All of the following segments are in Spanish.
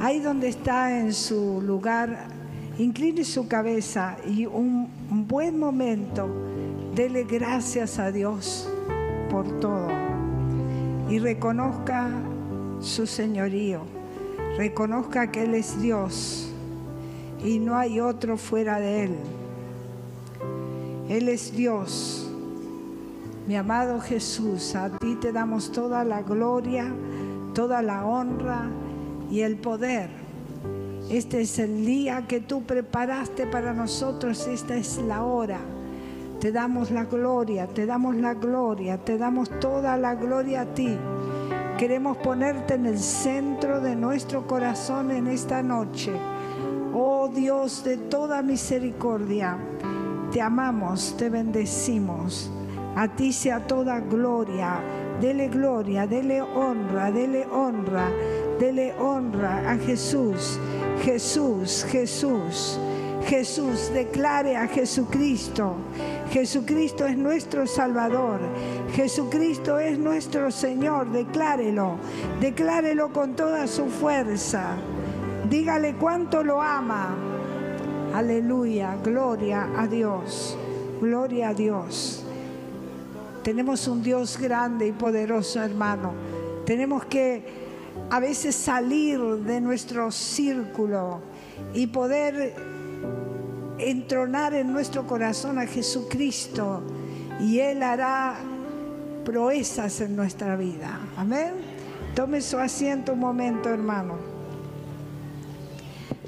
Ahí donde está en su lugar, incline su cabeza y un, buen momento, dele gracias a Dios por todo y reconozca su señorío, reconozca que Él es Dios y no hay otro fuera de Él. Él es Dios. Mi amado Jesús, a ti te damos toda la gloria, toda la honra y el poder. Este es el día que tú preparaste para nosotros, esta es la hora. Te damos la gloria, te damos la gloria, te damos toda la gloria a ti. Queremos ponerte en el centro de nuestro corazón en esta noche. Oh Dios de toda misericordia, te amamos, te bendecimos. A ti sea toda gloria. Dele gloria, dele honra, dele honra Dele honra a Jesús. Jesús, Jesús. Jesús, declare a Jesucristo. Jesucristo es nuestro Salvador. Jesucristo es nuestro Señor. Declárelo. Declárelo con toda su fuerza. Dígale cuánto lo ama. Aleluya. Gloria a Dios. Gloria a Dios. Tenemos un Dios grande y poderoso, hermano. Tenemos que a veces salir de nuestro círculo y poder entronar en nuestro corazón a Jesucristo y Él hará proezas en nuestra vida. Amén. Tome su asiento un momento, hermano.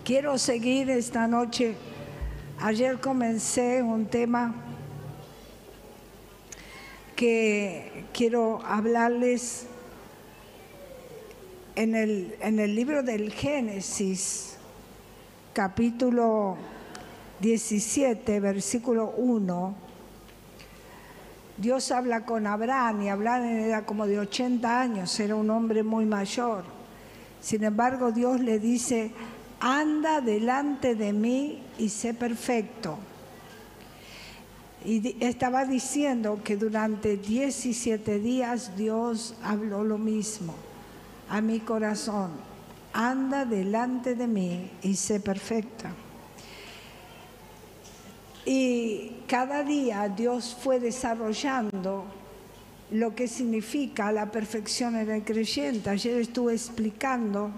Quiero seguir esta noche. Ayer comencé un tema que quiero hablarles en el, en el libro del Génesis, capítulo 17, versículo 1, Dios habla con Abraham y Abraham era como de 80 años, era un hombre muy mayor. Sin embargo, Dios le dice, anda delante de mí y sé perfecto. Y estaba diciendo que durante 17 días Dios habló lo mismo a mi corazón, anda delante de mí y sé perfecta. Y cada día Dios fue desarrollando lo que significa la perfección en el creyente. Ayer estuve explicando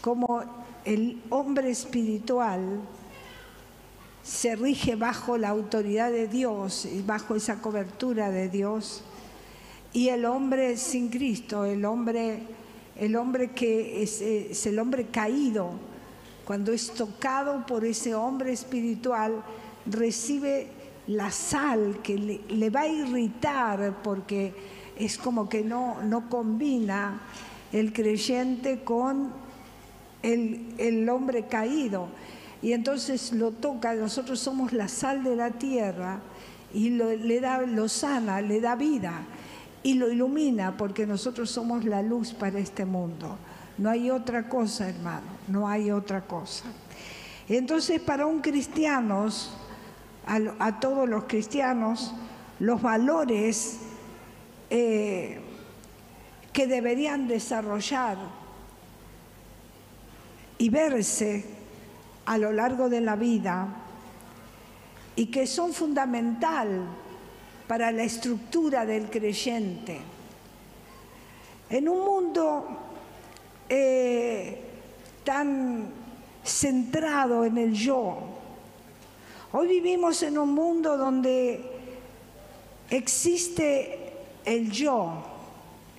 cómo el hombre espiritual se rige bajo la autoridad de Dios y bajo esa cobertura de Dios. Y el hombre sin Cristo, el hombre el hombre que es, el hombre caído, cuando es tocado por ese hombre espiritual, recibe la sal que le, va a irritar porque es como que no, no combina el creyente con el, el, hombre caído. Y entonces lo toca, nosotros somos la sal de la tierra y le da, lo sana, le da vida y lo ilumina porque nosotros somos la luz para este mundo. No hay otra cosa, hermano, no hay otra cosa. Entonces, para un cristiano, a, todos los cristianos, los valores eh, que deberían desarrollar y verse a lo largo de la vida y que son fundamental para la estructura del creyente. En un mundo eh, tan centrado en el yo, hoy vivimos en un mundo donde existe el yo,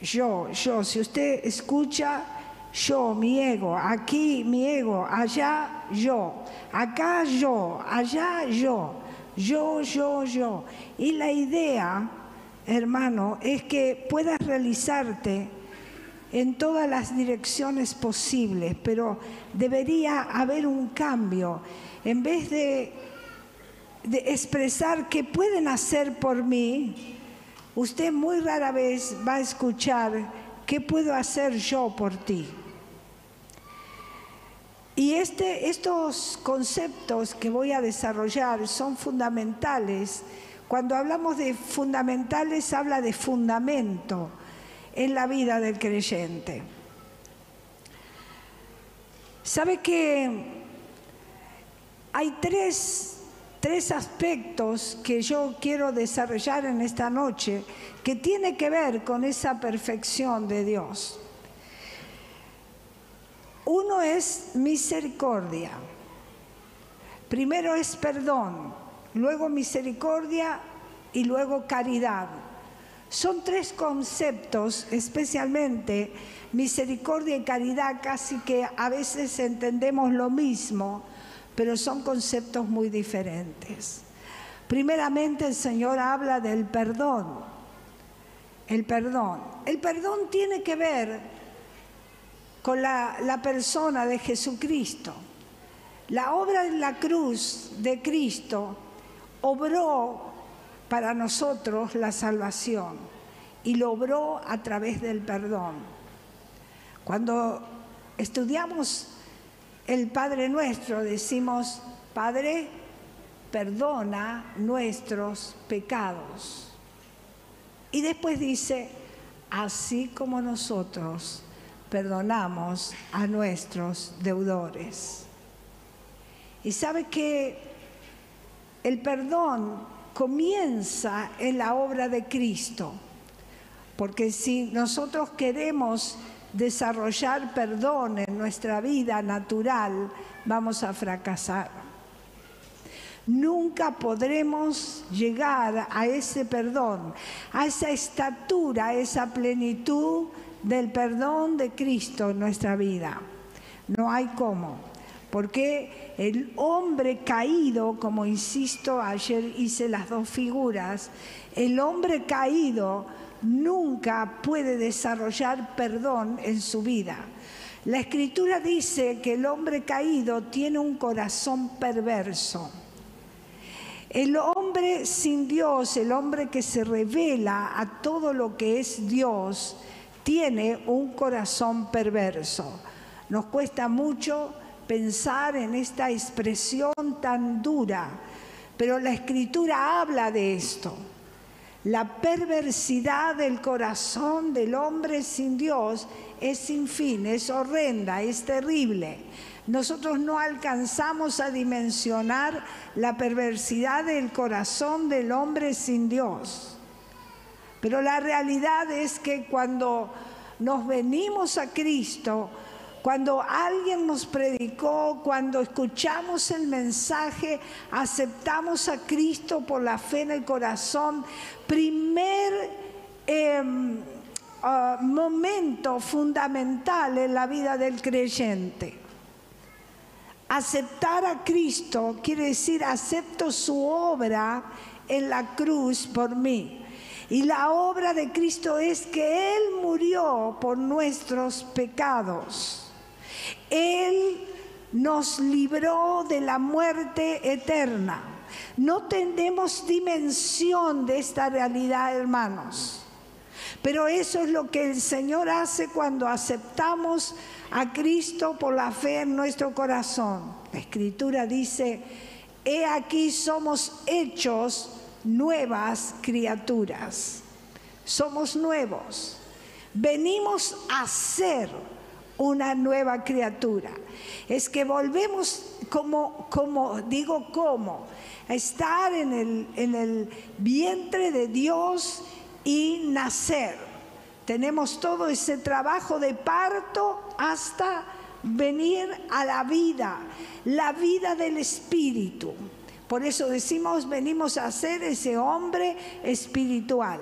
yo, yo, si usted escucha, yo, mi ego, aquí mi ego, allá yo, acá yo, allá yo yo, yo, yo. Y la idea, hermano, es que puedas realizarte en todas las direcciones posibles, pero debería haber un cambio. En vez de, de expresar qué pueden hacer por mí, usted muy rara vez va a escuchar qué puedo hacer yo por ti. Y este, estos conceptos que voy a desarrollar son fundamentales. Cuando hablamos de fundamentales, habla de fundamento. en la vida del creyente. ¿Sabe que hay tres, tres aspectos que yo quiero desarrollar en esta noche que tiene que ver con esa perfección de Dios? Uno es misericordia. Primero es perdón, luego misericordia y luego caridad. Son tres conceptos, especialmente misericordia y caridad, casi que a veces entendemos lo mismo, pero son conceptos muy diferentes. Primeramente el Señor habla del perdón. El perdón. El perdón tiene que ver con la, persona de Jesucristo. La obra en la cruz de Cristo obró para nosotros la salvación y lo obró a través del perdón. Cuando estudiamos el Padre Nuestro, decimos, Padre, perdona nuestros pecados. Y después dice, así como nosotros perdonamos a nuestros deudores. Y sabe que el perdón comienza en la obra de Cristo. Porque si nosotros queremos desarrollar perdón en nuestra vida natural, vamos a fracasar. Nunca podremos llegar a ese perdón, a esa estatura, a esa plenitud del perdón de Cristo en nuestra vida. No hay cómo. Porque el hombre caído, como insisto, ayer hice las dos figuras, el hombre caído nunca puede desarrollar perdón en su vida. La escritura dice que el hombre caído tiene un corazón perverso. El hombre sin Dios, el hombre que se revela a todo lo que es Dios, tiene un corazón perverso. Nos cuesta mucho pensar en esta expresión tan dura, pero la escritura habla de esto. La perversidad del corazón del hombre sin Dios es sin fin, es horrenda, es terrible. Nosotros no alcanzamos a dimensionar la perversidad del corazón del hombre sin Dios. Pero la realidad es que cuando nos venimos a Cristo, cuando alguien nos predicó, cuando escuchamos el mensaje, aceptamos a Cristo por la fe en el corazón, primer em, ah, momento fundamental en la vida del creyente. Aceptar a Cristo quiere decir acepto su obra en la cruz por mí. Y la obra de Cristo es que Él murió por nuestros pecados. Él nos libró de la muerte eterna. No tenemos dimensión de esta realidad, hermanos. Pero eso es lo que el Señor hace cuando aceptamos a Cristo por la fe en nuestro corazón. La Escritura dice, he aquí somos hechos nuevas criaturas. Somos nuevos. Venimos a ser una nueva criatura. Es que volvemos como, como digo, como, a estar en el, en el vientre de Dios y nacer. Tenemos todo ese trabajo de parto hasta venir a la vida, la vida del Espíritu. Por eso decimos, venimos a ser ese hombre espiritual.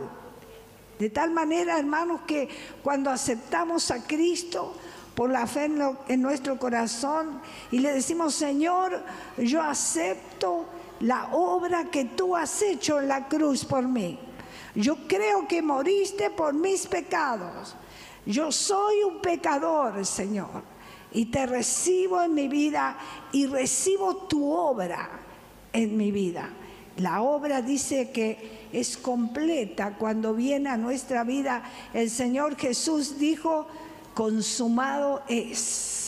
De tal manera, hermanos, que cuando aceptamos a Cristo, por la fe en, nuestro corazón y le decimos, Señor, yo acepto la obra que tú has hecho en la cruz por mí. Yo creo que moriste por mis pecados. Yo soy un pecador, Señor, y te recibo en mi vida y recibo tu obra en mi vida. La obra dice que es completa cuando viene a nuestra vida. El Señor Jesús dijo, consumado es.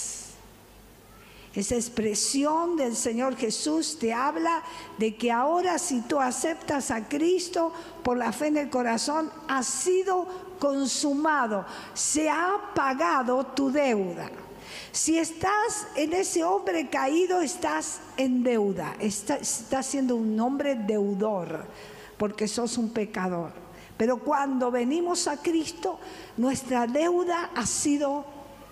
Esa expresión del Señor Jesús te habla de que ahora si tú aceptas a Cristo por la fe en el corazón, ha sido consumado, se ha pagado tu deuda. Si estás en ese hombre caído, estás en deuda, estás, siendo un hombre deudor, porque sos un pecador. Pero cuando venimos a Cristo, nuestra deuda ha sido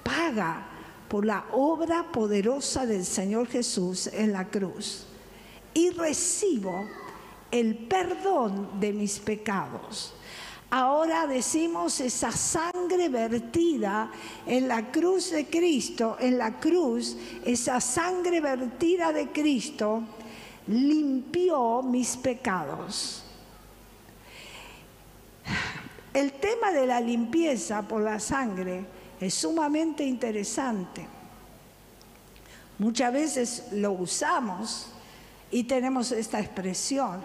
paga por la obra poderosa del Señor Jesús en la cruz. Y recibo el perdón de mis pecados. Ahora decimos esa sangre vertida en la cruz de Cristo, en la cruz, esa sangre vertida de Cristo limpió mis pecados. El tema de la limpieza por la sangre es sumamente interesante. Muchas veces lo usamos y tenemos esta expresión,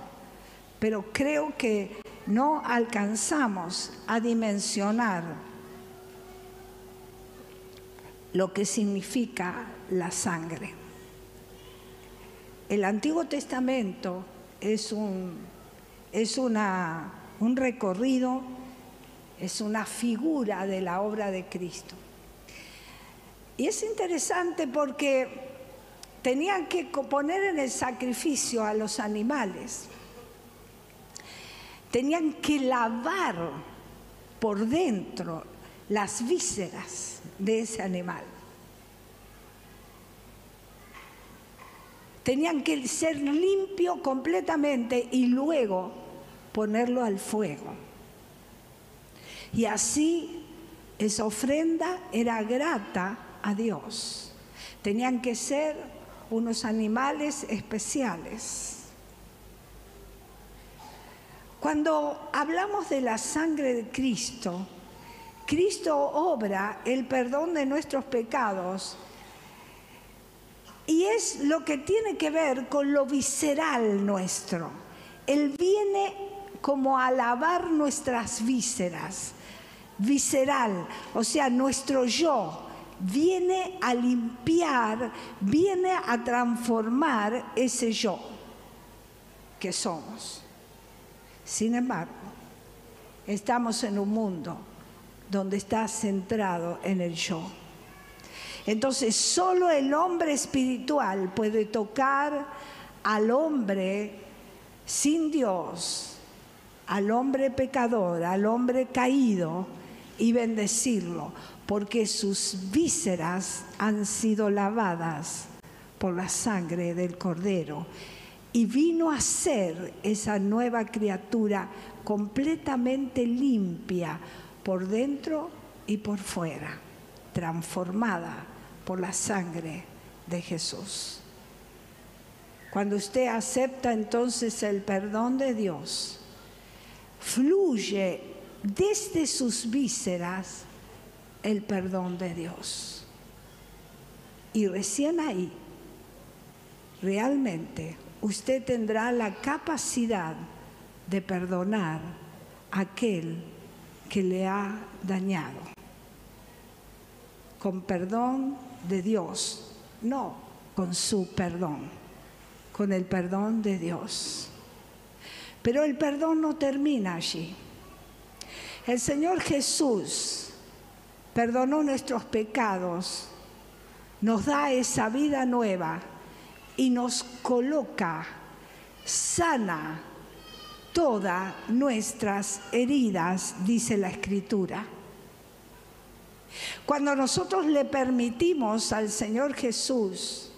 pero creo que no alcanzamos a dimensionar lo que significa la sangre. El Antiguo Testamento es un, es una, un recorrido, es una figura de la obra de Cristo. Y es interesante porque tenían que poner en el sacrificio a los animales tenían que lavar por dentro las vísceras de ese animal. Tenían que ser limpio completamente y luego ponerlo al fuego. Y así esa ofrenda era grata a Dios. Tenían que ser unos animales especiales. Cuando hablamos de la sangre de Cristo, Cristo obra el perdón de nuestros pecados y es lo que tiene que ver con lo visceral nuestro. Él viene como a lavar nuestras vísceras, visceral, o sea, nuestro yo, viene a limpiar, viene a transformar ese yo que somos. Sin embargo, estamos en un mundo donde está centrado en el yo. Entonces, solo el hombre espiritual puede tocar al hombre sin Dios, al hombre pecador, al hombre caído y bendecirlo, porque sus vísceras han sido lavadas por la sangre del cordero y vino a ser esa nueva criatura completamente limpia por dentro y por fuera, transformada por la sangre de Jesús. Cuando usted acepta entonces el perdón de Dios, fluye desde sus vísceras el perdón de Dios. Y recién ahí, realmente, usted tendrá la capacidad de perdonar a aquel que le ha dañado. Con perdón de Dios, no con su perdón, con el perdón de Dios. Pero el perdón no termina allí. El Señor Jesús perdonó nuestros pecados, nos da esa vida nueva y nos coloca, sana todas nuestras heridas, dice la Escritura. Cuando nosotros le permitimos al Señor Jesús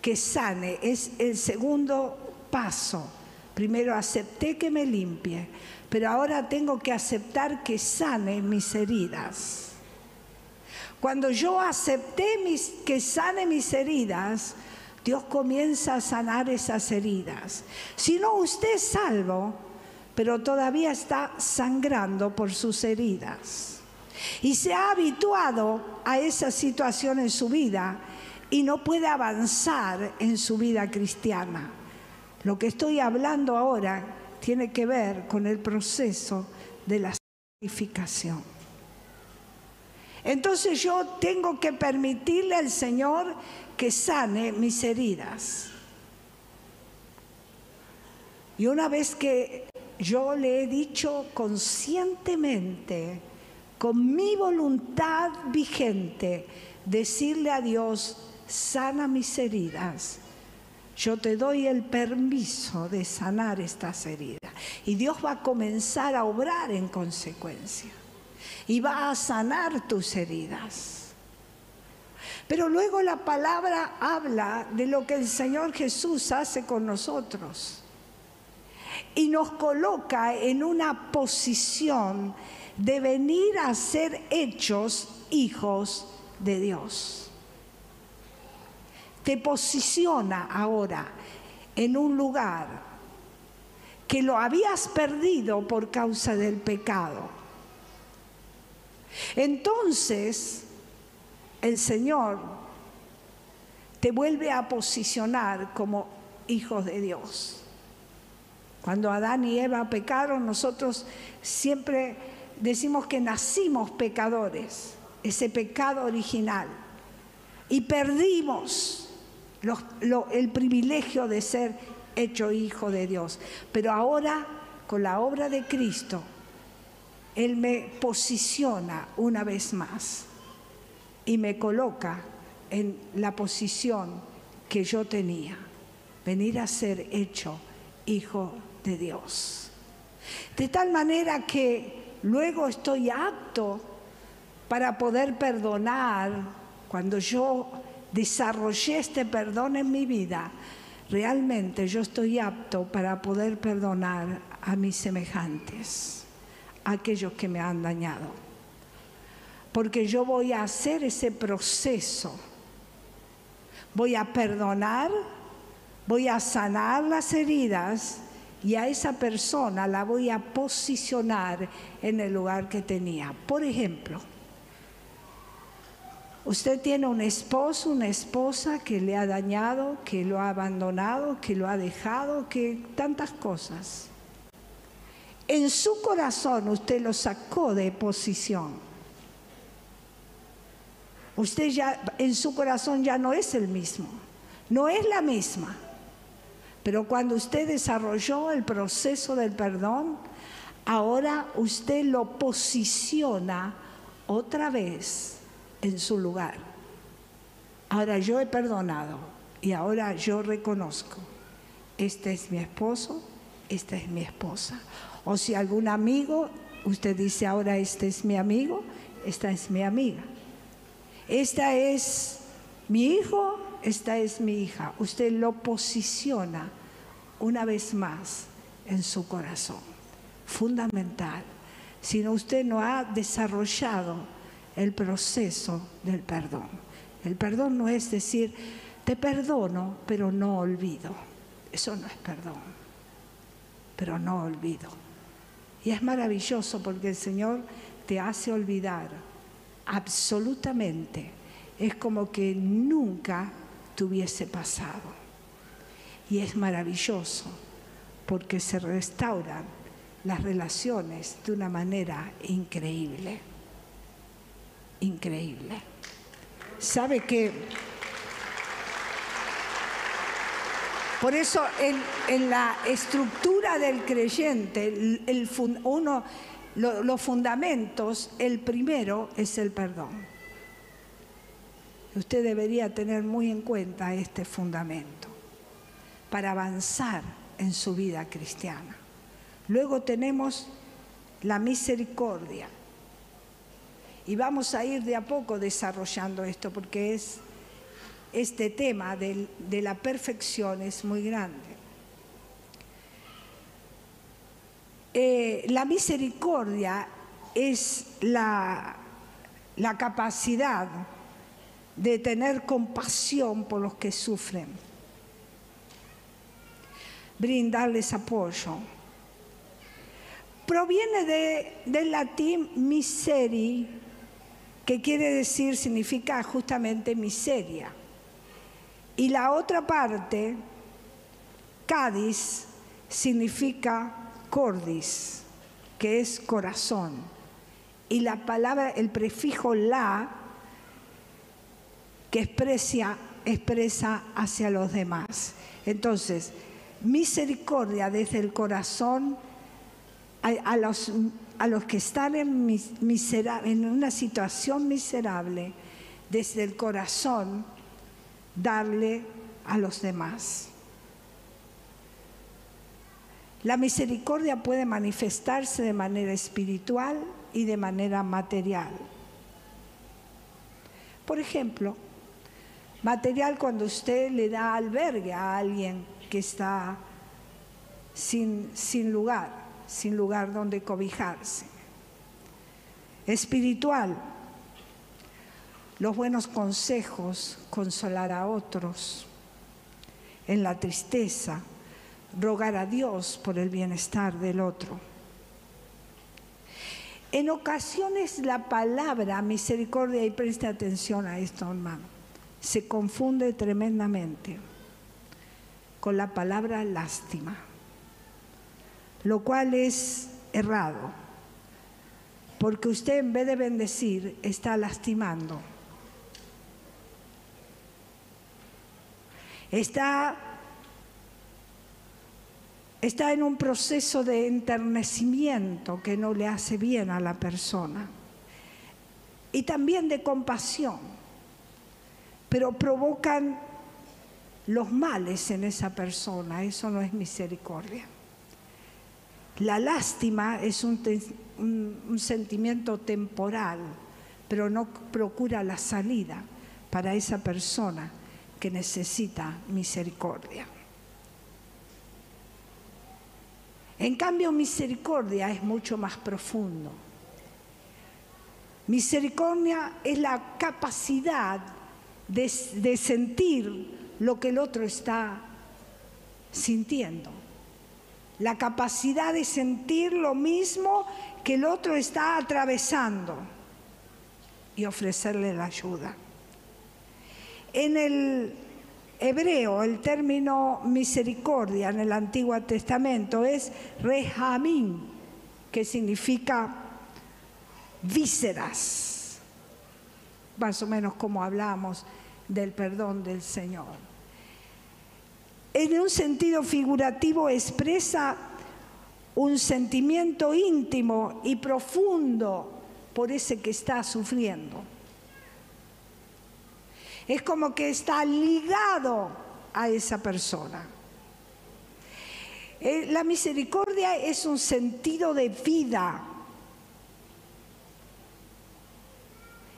que sane, es el segundo paso. Primero acepté que me limpie, pero ahora tengo que aceptar que sane mis heridas. Cuando yo acepté que sane mis heridas, Dios comienza a sanar esas heridas. Si no, usted es salvo, pero todavía está sangrando por sus heridas. Y se ha habituado a esa situación en su vida y no puede avanzar en su vida cristiana. Lo que estoy hablando ahora tiene que ver con el proceso de la santificación. Entonces yo tengo que permitirle al Señor que sane mis heridas. Y una vez que yo le he dicho conscientemente, con mi voluntad vigente, decirle a Dios, sana mis heridas. Yo te doy el permiso de sanar estas heridas. Y Dios va a comenzar a obrar en consecuencia. Y va a sanar tus heridas. Pero luego la palabra habla de lo que el Señor Jesús hace con nosotros. Y nos coloca en una posición de venir a ser hechos hijos de Dios te posiciona ahora en un lugar que lo habías perdido por causa del pecado. Entonces, el Señor te vuelve a posicionar como hijos de Dios. Cuando Adán y Eva pecaron, nosotros siempre decimos que nacimos pecadores, ese pecado original, y perdimos el privilegio de ser hecho hijo de Dios. Pero ahora, con la obra de Cristo, Él me posiciona una vez más y me coloca en la posición que yo tenía, venir a ser hecho hijo de Dios. De tal manera que luego estoy apto para poder perdonar cuando yo desarrollé este perdón en mi vida, realmente yo estoy apto para poder perdonar a mis semejantes, a aquellos que me han dañado. Porque yo voy a hacer ese proceso. Voy a perdonar, voy a sanar las heridas y a esa persona la voy a posicionar en el lugar que tenía. Por ejemplo, Usted tiene un esposo, una esposa que le ha dañado, que lo ha abandonado, que lo ha dejado, que tantas cosas. En su corazón usted lo sacó de posición. Usted ya en su corazón ya no es el mismo, no es la misma. Pero cuando usted desarrolló el proceso del perdón, ahora usted lo posiciona otra vez en su lugar. Ahora yo he perdonado y ahora yo reconozco, este es mi esposo, esta es mi esposa. O si algún amigo, usted dice ahora este es mi amigo, esta es mi amiga. Esta es mi hijo, esta es mi hija. Usted lo posiciona una vez más en su corazón. Fundamental. Si no, usted no ha desarrollado el proceso del perdón. El perdón no es decir, te perdono, pero no olvido. Eso no es perdón, pero no olvido. Y es maravilloso porque el Señor te hace olvidar absolutamente. Es como que nunca te hubiese pasado. Y es maravilloso porque se restauran las relaciones de una manera increíble increíble. ¿Sabe que Por eso en, la estructura del creyente, el, uno, los fundamentos, el primero es el perdón. Usted debería tener muy en cuenta este fundamento para avanzar en su vida cristiana. Luego tenemos la misericordia. Y vamos a ir de a poco desarrollando esto porque es este tema de, la perfección es muy grande. Eh, la misericordia es la, capacidad de tener compasión por los que sufren, brindarles apoyo. Proviene de, del latín miseri, que quiere decir, significa justamente miseria. Y la otra parte, Cádiz, significa cordis, que es corazón. Y la palabra, el prefijo la, que expresa, expresa hacia los demás. Entonces, misericordia desde el corazón a, los, a los que están en, en una situación miserable, desde el corazón, darle a los demás. La misericordia puede manifestarse de manera espiritual y de manera material. Por ejemplo, material cuando usted le da albergue a alguien que está sin, sin lugar, sin lugar donde cobijarse. Espiritual, los buenos consejos, consolar a otros en la tristeza, rogar a Dios por el bienestar del otro. En ocasiones la palabra misericordia, y preste atención a esto hermano, se confunde tremendamente con la palabra lástima, lo cual es errado, porque usted en vez de bendecir está lastimando. Está está en un proceso de enternecimiento que no le hace bien a la persona. Y también de compasión, pero provocan los males en esa persona, eso no es misericordia. La lástima es un, un sentimiento temporal, pero no procura la salida para esa persona que necesita misericordia. En cambio, misericordia es mucho más profundo. Misericordia es la capacidad de, sentir lo que el otro está sintiendo. La capacidad de sentir lo mismo que el otro está atravesando y ofrecerle la ayuda. En el hebreo, el término misericordia en el Antiguo Testamento es rehamín, que significa vísceras, más o menos como hablamos del perdón del Señor. En un sentido figurativo expresa un sentimiento íntimo y profundo por ese que está sufriendo es como que está ligado a esa persona. Eh, la misericordia es un sentido de vida.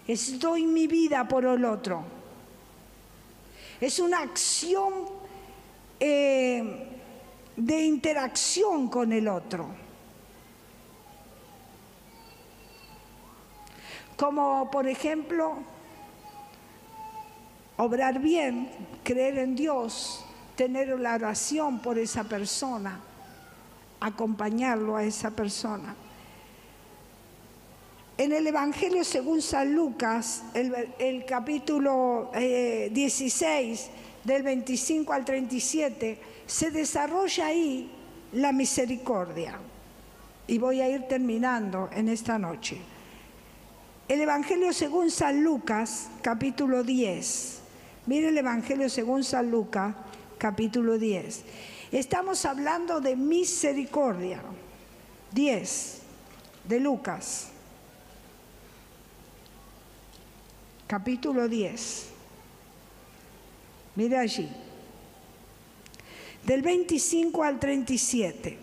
Estoy mi vida por el otro. Es una acción eh, de interacción con el otro. Como por ejemplo, obrar bien, creer en Dios, tener la oración por esa persona, acompañarlo a esa persona. En el Evangelio según San Lucas, el, capítulo 16, eh, del 25 al 37, se desarrolla ahí la misericordia. Y voy a ir terminando en esta noche. El Evangelio según San Lucas, capítulo 10. Mire el Evangelio según San Lucas, capítulo 10. Estamos hablando de misericordia. 10 de Lucas, capítulo 10. Mire allí. Del 25 al 37.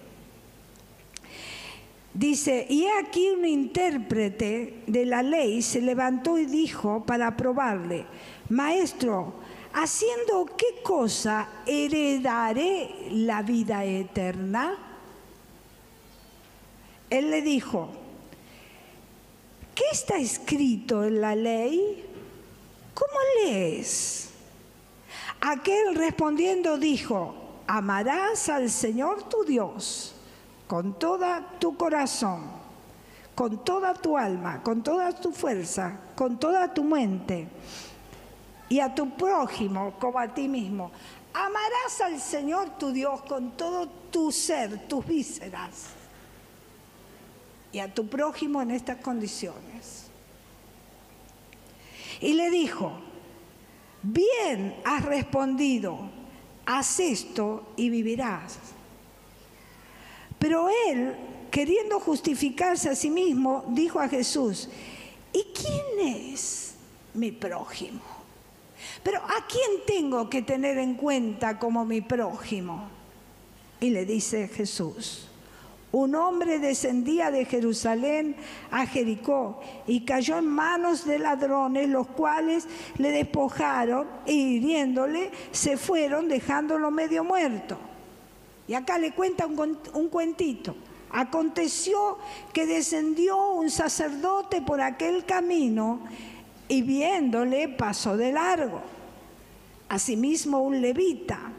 Dice, y aquí un intérprete de la ley se levantó y dijo para probarle, Maestro, ¿haciendo qué cosa heredaré la vida eterna? Él le dijo, ¿qué está escrito en la ley? ¿Cómo lees? Aquel respondiendo dijo, amarás al Señor tu Dios con toda tu corazón, con toda tu alma, con toda tu fuerza, con toda tu mente y a tu prójimo como a ti mismo. Amarás al Señor tu Dios con todo tu ser, tus vísceras, y a tu prójimo en estas condiciones. Y le dijo, bien has respondido, haz esto y vivirás. Pero él queriendo justificarse a sí mismo, dijo a Jesús, ¿y quién es mi prójimo? Pero ¿a quién tengo que tener en cuenta como mi prójimo? Y le dice Jesús, un hombre descendía de Jerusalén a Jericó y cayó en manos de ladrones, los cuales le despojaron e hiriéndole se fueron dejándolo medio muerto. Y acá le cuenta un, un cuentito. Aconteció que descendió un sacerdote por aquel camino y viéndole pasó de largo. Asimismo un levita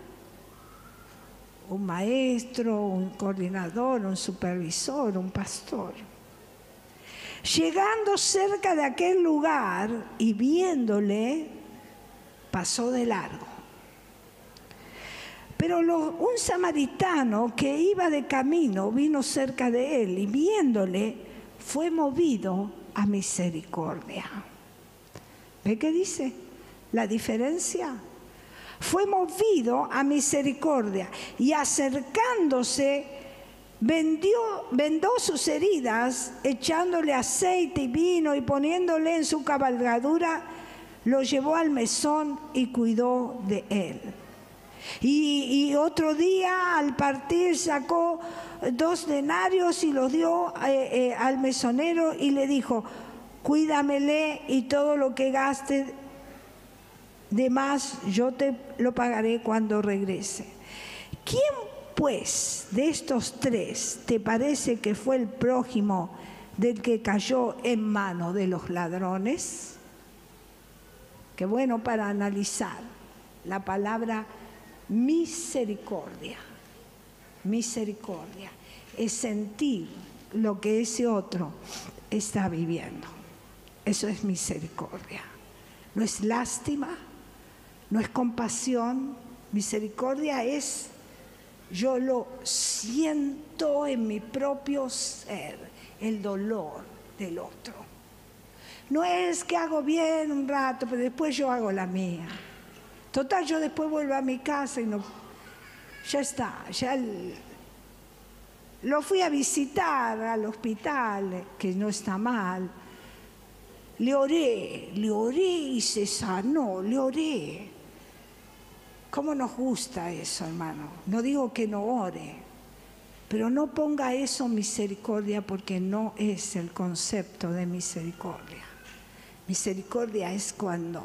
un maestro, un coordinador, un supervisor, un pastor. Llegando cerca de aquel lugar y viéndole, pasó de largo. Pero un samaritano que iba de camino vino cerca de él y viéndole fue movido a misericordia. ¿Ve qué dice? La diferencia fue movido a misericordia y acercándose vendió, vendó sus heridas, echándole aceite y vino y poniéndole en su cabalgadura, lo llevó al mesón y cuidó de él. Y, otro día al partir sacó dos denarios y los dio eh, eh, al mesonero y le dijo, cuídamele y todo lo que gaste de más yo te lo pagaré cuando regrese. ¿Quién pues de estos tres te parece que fue el prójimo del que cayó en mano de los ladrones? Qué bueno para analizar la palabra misericordia. Misericordia es sentir lo que ese otro está viviendo. Eso es misericordia. No es lástima, no es compasión, misericordia es, yo lo siento en mi propio ser, el dolor del otro. No es que hago bien un rato, pero después yo hago la mía. Total, yo después vuelvo a mi casa y no, ya está, ya lo fui a visitar al hospital, que no está mal. Le oré, le oré y se sanó, le oré. ¿Cómo nos gusta eso, hermano? No digo que no ore, pero no ponga eso misericordia porque no es el concepto de misericordia. Misericordia es cuando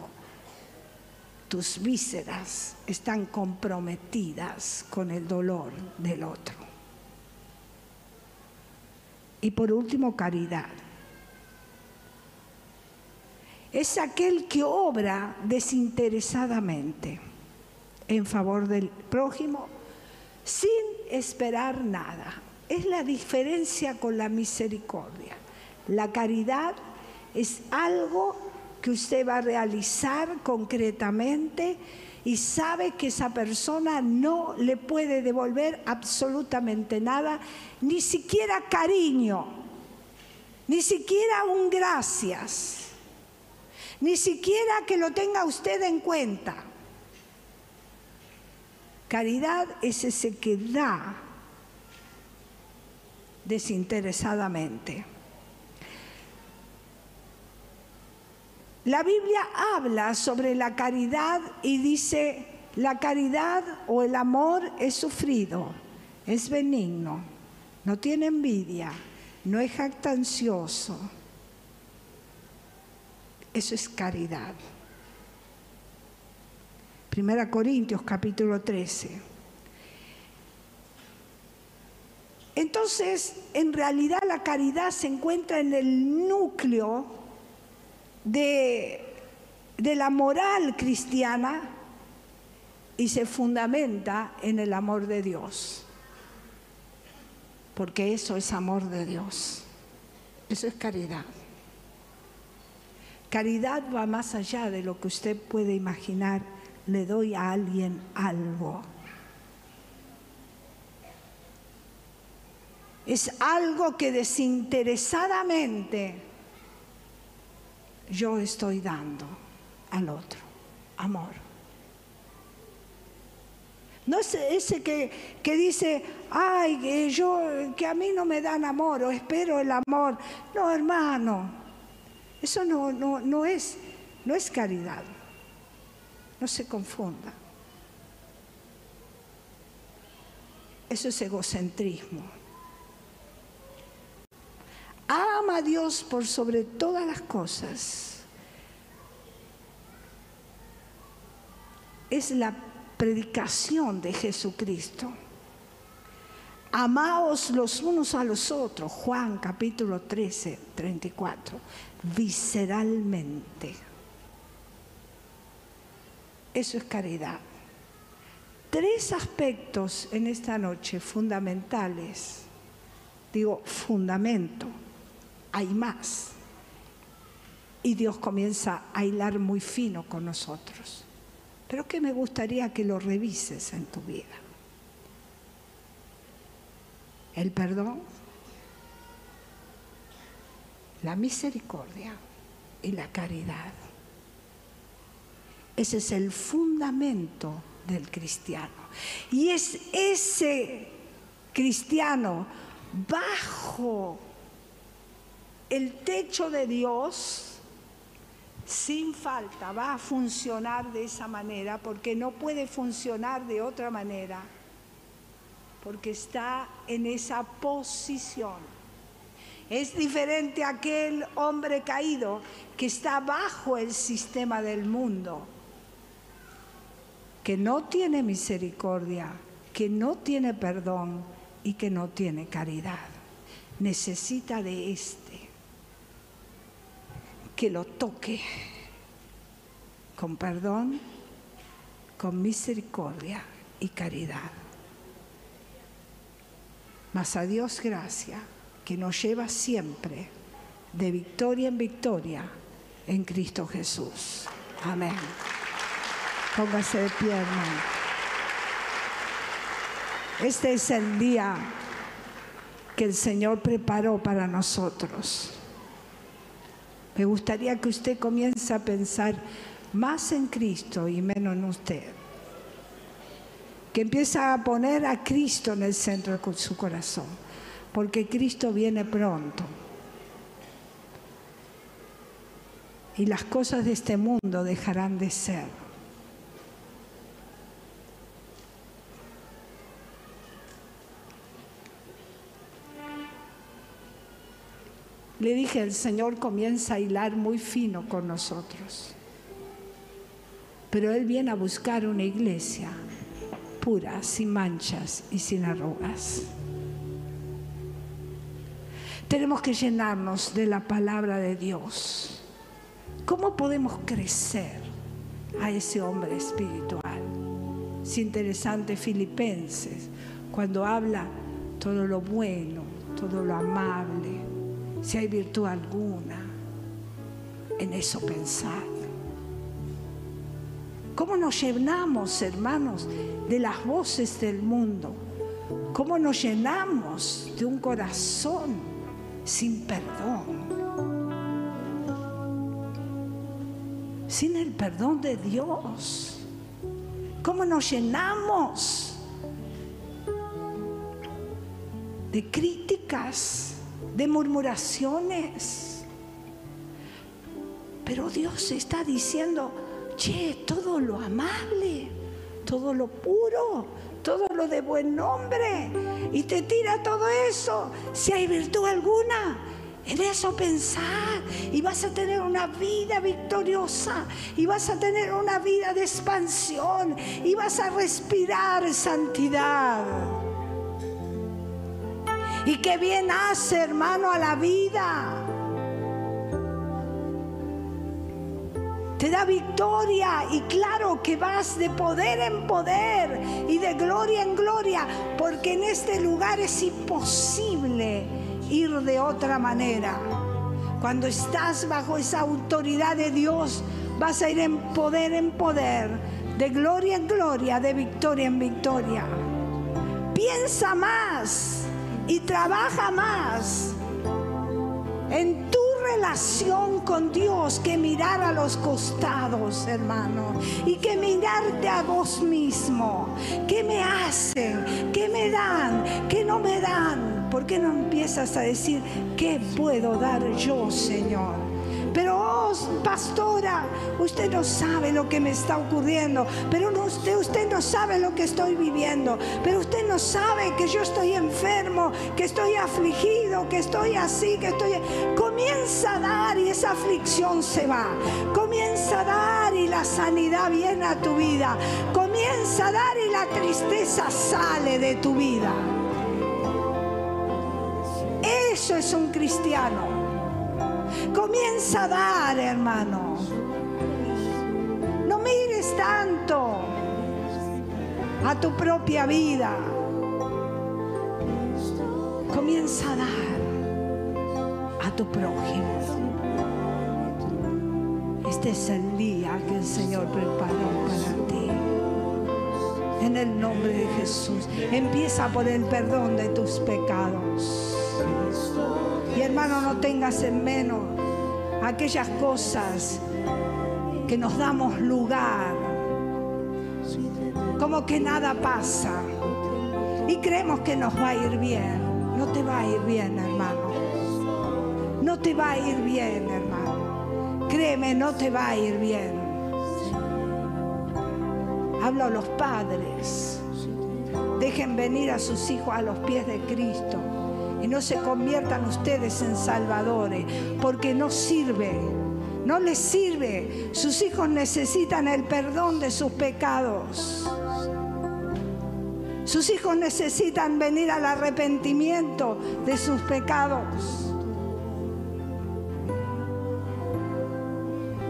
tus vísceras están comprometidas con el dolor del otro. Y por último, caridad. Es aquel que obra desinteresadamente en favor del prójimo sin esperar nada. Es la diferencia con la misericordia. La caridad es algo que usted va a realizar concretamente y sabe que esa persona no le puede devolver absolutamente nada, ni siquiera cariño, ni siquiera un gracias, ni siquiera que lo tenga usted en cuenta. Caridad es ese que da desinteresadamente. La Biblia habla sobre la caridad y dice, la caridad o el amor es sufrido, es benigno, no tiene envidia, no es jactancioso. Eso es caridad. Primera Corintios capítulo 13. Entonces, en realidad la caridad se encuentra en el núcleo de, de la moral cristiana y se fundamenta en el amor de Dios. Porque eso es amor de Dios. Eso es caridad. Caridad va más allá de lo que usted puede imaginar le doy a alguien algo. Es algo que desinteresadamente yo estoy dando al otro, amor. No es ese que, que dice, ay, que yo, que a mí no me dan amor o espero el amor. No, hermano, eso no, no, no, es, no es caridad. No se confunda. Eso es egocentrismo. Ama a Dios por sobre todas las cosas. Es la predicación de Jesucristo. Amaos los unos a los otros, Juan capítulo 13, 34, visceralmente. Eso es caridad. Tres aspectos en esta noche fundamentales. Digo, fundamento. Hay más. Y Dios comienza a hilar muy fino con nosotros pero que me gustaría que lo revises en tu vida. El perdón, la misericordia y la caridad. Ese es el fundamento del cristiano. Y es ese cristiano bajo el techo de Dios sin falta va a funcionar de esa manera porque no puede funcionar de otra manera, porque está en esa posición. Es diferente a aquel hombre caído que está bajo el sistema del mundo, que no tiene misericordia, que no tiene perdón y que no tiene caridad. Necesita de este que lo toque con perdón, con misericordia y caridad. Mas a Dios gracia que nos lleva siempre de victoria en victoria en Cristo Jesús. Amén. Póngase de pie. Este es el día que el Señor preparó para nosotros. Me gustaría que usted comience a pensar más en Cristo y menos en usted. Que empiece a poner a Cristo en el centro de su corazón, porque Cristo viene pronto. Y las cosas de este mundo dejarán de ser. Le dije, el Señor comienza a hilar muy fino con nosotros. Pero Él viene a buscar una iglesia pura, sin manchas y sin arrugas. Tenemos que llenarnos de la palabra de Dios. ¿Cómo podemos crecer a ese hombre espiritual? Es interesante Filipenses cuando habla todo lo bueno, todo lo amable, si hay virtud alguna, en eso pensar. ¿Cómo nos llenamos, hermanos, de las voces del mundo? ¿Cómo nos llenamos de un corazón sin perdón? Sin el perdón de Dios. ¿Cómo nos llenamos de críticas? de murmuraciones. Pero Dios está diciendo, che, todo lo amable, todo lo puro, todo lo de buen nombre. Y te tira todo eso. Si hay virtud alguna, en eso pensar. Y vas a tener una vida victoriosa. Y vas a tener una vida de expansión. Y vas a respirar santidad. Y qué bien hace, hermano, a la vida. Te da victoria y claro que vas de poder en poder y de gloria en gloria, porque en este lugar es imposible ir de otra manera. Cuando estás bajo esa autoridad de Dios, vas a ir en poder en poder, de gloria en gloria, de victoria en victoria. Piensa más y trabaja más en tu relación con Dios que mirar a los costados, hermano, y que mirarte a vos mismo. ¿Qué me hacen? ¿Qué me dan? ¿Qué no me dan? ¿Por qué no empiezas a decir, ¿qué puedo dar yo, Señor? Pero, pastora, usted no sabe lo que me está ocurriendo. Pero usted, usted no sabe lo que estoy viviendo. Pero usted no sabe que yo estoy enfermo, que estoy afligido, que estoy así, que estoy... Comienza a dar y esa aflicción se va. Comienza a dar y la sanidad viene a tu vida. Comienza a dar y la tristeza sale de tu vida. Eso es un cristiano. Comienza a dar, hermano. No mires tanto a tu propia vida. Comienza a dar a tu prójimo. Este es el día que el Señor preparó para ti. En el nombre de Jesús. Empieza por el perdón de tus pecados. Y hermano, no tengas en menos aquellas cosas que nos damos lugar, como que nada pasa. Y creemos que nos va a ir bien. No te va a ir bien, hermano. No te va a ir bien, hermano. Créeme, no te va a ir bien. Hablo a los padres. Dejen venir a sus hijos a los pies de Cristo y no se conviertan ustedes en salvadores, porque no sirve, no les sirve. Sus hijos necesitan el perdón de sus pecados. Sus hijos necesitan venir al arrepentimiento de sus pecados.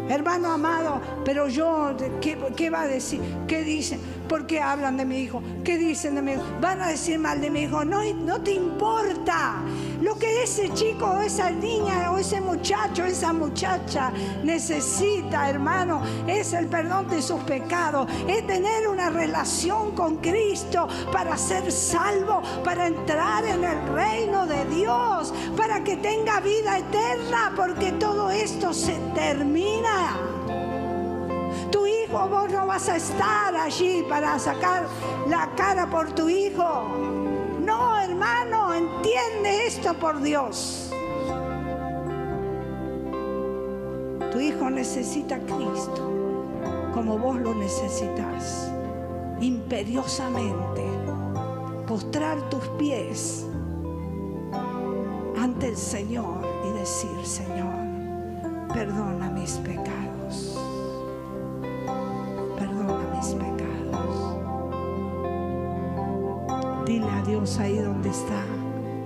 Hermano amado, pero yo, ¿qué, va a decir? ¿Qué dicen? ¿Por qué hablan de mi hijo? ¿Qué dicen de mi hijo? Van a decir mal de mi hijo. No, no te importa. Lo que ese chico o esa niña o ese muchacho, esa muchacha necesita, hermano, es el perdón de sus pecados. Es tener una relación con Cristo para ser salvo, para entrar en el reino de que tenga vida eterna, porque todo esto se termina vos no vas a estar allí para sacar la cara por tu hijo. No, hermano, entiende esto por Dios. Tu hijo necesita a Cristo como vos lo necesitas. Imperiosamente. Postrar tus pies ante el Señor y decir, Señor, perdona mis pecados. Dile a Dios ahí donde está,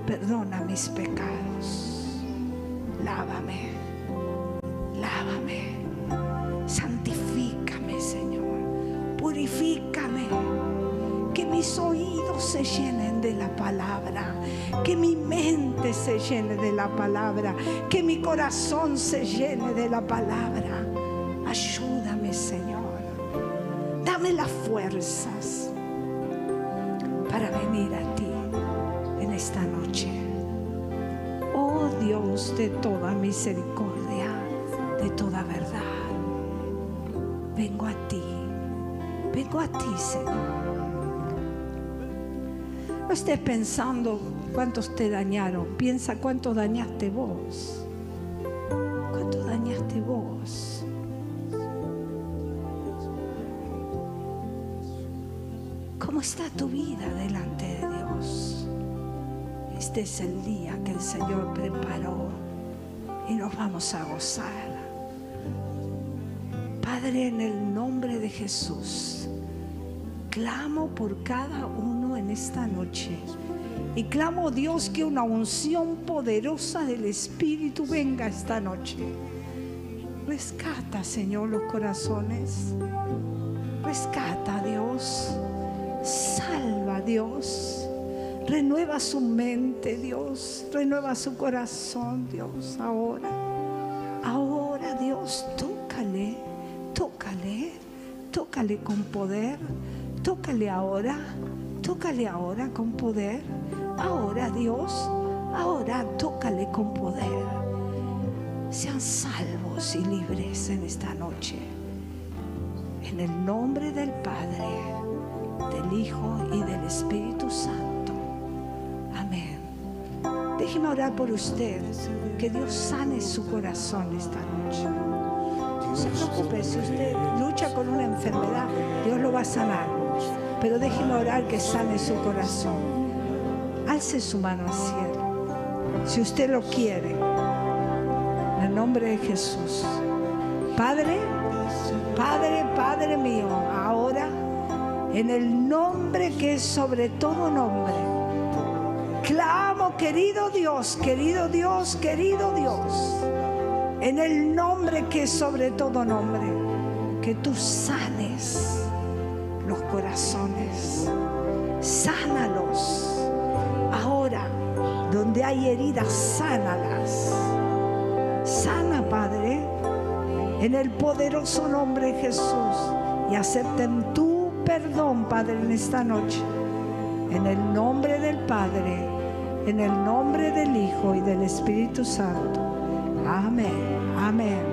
perdona mis pecados. Lávame, lávame, santifícame, Señor. Purifícame. Que mis oídos se llenen de la palabra, que mi se llene de la palabra, que mi corazón se llene de la palabra. Ayúdame, Señor. Dame las fuerzas para venir a ti en esta noche. Oh Dios de toda misericordia, de toda verdad, vengo a ti, vengo a ti, Señor. No estés pensando cuántos te dañaron, piensa cuánto dañaste vos. ¿Cuánto dañaste vos? ¿Cómo está tu vida delante de Dios? Este es el día que el Señor preparó y nos vamos a gozar. Padre, en el nombre de Jesús, clamo por cada uno en esta noche. Y clamo, Dios, que una unción poderosa del Espíritu venga esta noche. Rescata, Señor, los corazones. Rescata, Dios Salva, Dios. Renueva su mente, Dios. Renueva su corazón, Dios. Ahora. Ahora, Dios, tócale. Tócale. Tócale con poder. Tócale ahora. Tócale ahora con poder. Ahora, Dios. Ahora, tócale con poder. sean salvos y libres en esta noche. En el nombre del Padre, del Hijo y del Espíritu Santo. Amén. Déjeme orar por usted, que Dios sane su corazón esta noche. No se preocupe, si usted lucha con una enfermedad, Dios lo va a sanar. Pero déjeme orar que sane su corazón. Alce su mano al cielo, si usted lo quiere, en el nombre de Jesús. Padre, Padre, Padre mío, ahora, en el nombre que es sobre todo nombre, clamo, querido Dios, querido Dios, querido Dios, en el nombre que es sobre todo nombre, que tú sanes los corazones, sánalos. Donde hay heridas, sánalas. Sana, Padre, en el poderoso nombre de Jesús y acepten tu perdón, Padre, en esta noche. En el nombre del Padre, en el nombre del Hijo y del Espíritu Santo. Amén, amén.